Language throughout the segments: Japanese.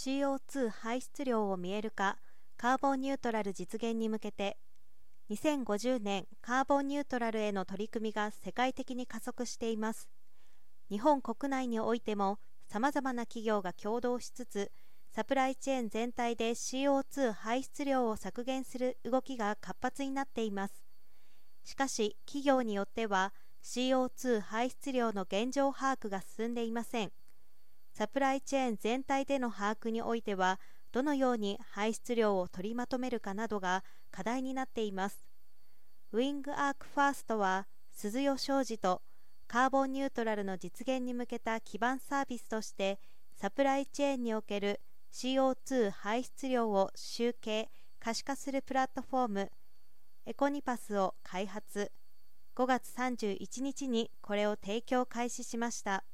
CO2 排出量を見える化カーボンニュートラル実現に向けて2050年カーボンニュートラルへの取り組みが世界的に加速しています。日本国内においてもさまざまな企業が共同しつつサプライチェーン全体で CO2 排出量を削減する動きが活発になっています。しかし企業によっては CO2 排出量の現状把握が進んでいません。サプライチェーン全体での把握においてはどのように排出量を取りまとめるかなどが課題になっています。ウィングアークファーストは鈴代商事とカーボンニュートラルの実現に向けた基盤サービスとしてサプライチェーンにおける CO2 排出量を集計可視化するプラットフォームエコニパスを開発。5月31日にこれを提供開始しました。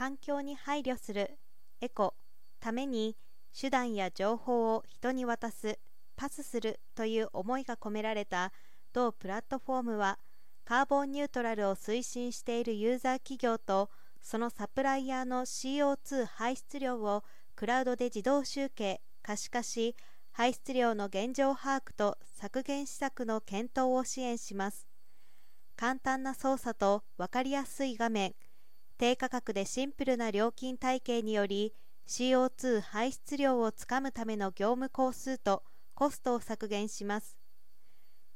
環境に配慮する。エコ。ために手段や情報を人に渡す。パスする。という思いが込められた。同プラットフォームはカーボンニュートラルを推進しているユーザー企業とそのサプライヤーの CO2 排出量をクラウドで自動集計可視化し排出量の現状把握と削減施策の検討を支援します。簡単な操作と分かりやすい画面。低価格でシンプルな料金体系により CO2 排出量をつかむための業務工数とコストを削減します。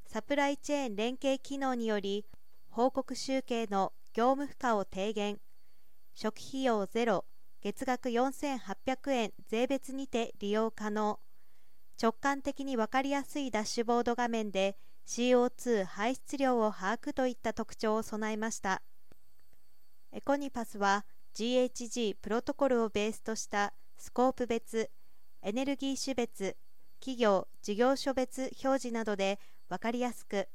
サプライチェーン連携機能により報告集計の業務負荷を低減。初期費用ゼロ月額4800円税別にて利用可能。直感的に分かりやすいダッシュボード画面で CO2 排出量を把握といった特徴を備えました。エコニパスは GHG プロトコルをベースとしたスコープ別、エネルギー種別、企業・事業所別表示などで分かりやすく、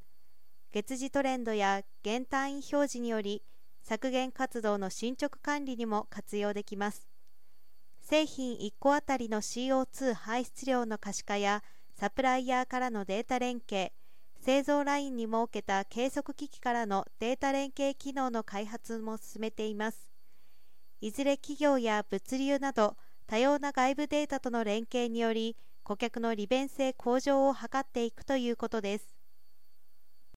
月次トレンドや減単位表示により削減活動の進捗管理にも活用できます。製品1個あたりの CO2 排出量の可視化やサプライヤーからのデータ連携、製造ラインに設けた計測機器からのデータ連携機能の開発も進めています。いずれ企業や物流など多様な外部データとの連携により顧客の利便性向上を図っていくということです。